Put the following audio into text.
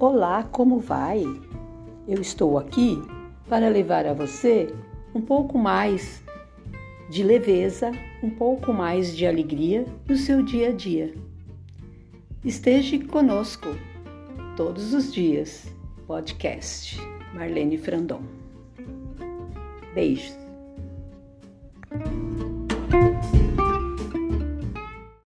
Olá, como vai? Eu estou aqui para levar a você um pouco mais de leveza, um pouco mais de alegria no seu dia a dia. Esteja conosco todos os dias. Podcast Marlene Frandon. Beijos.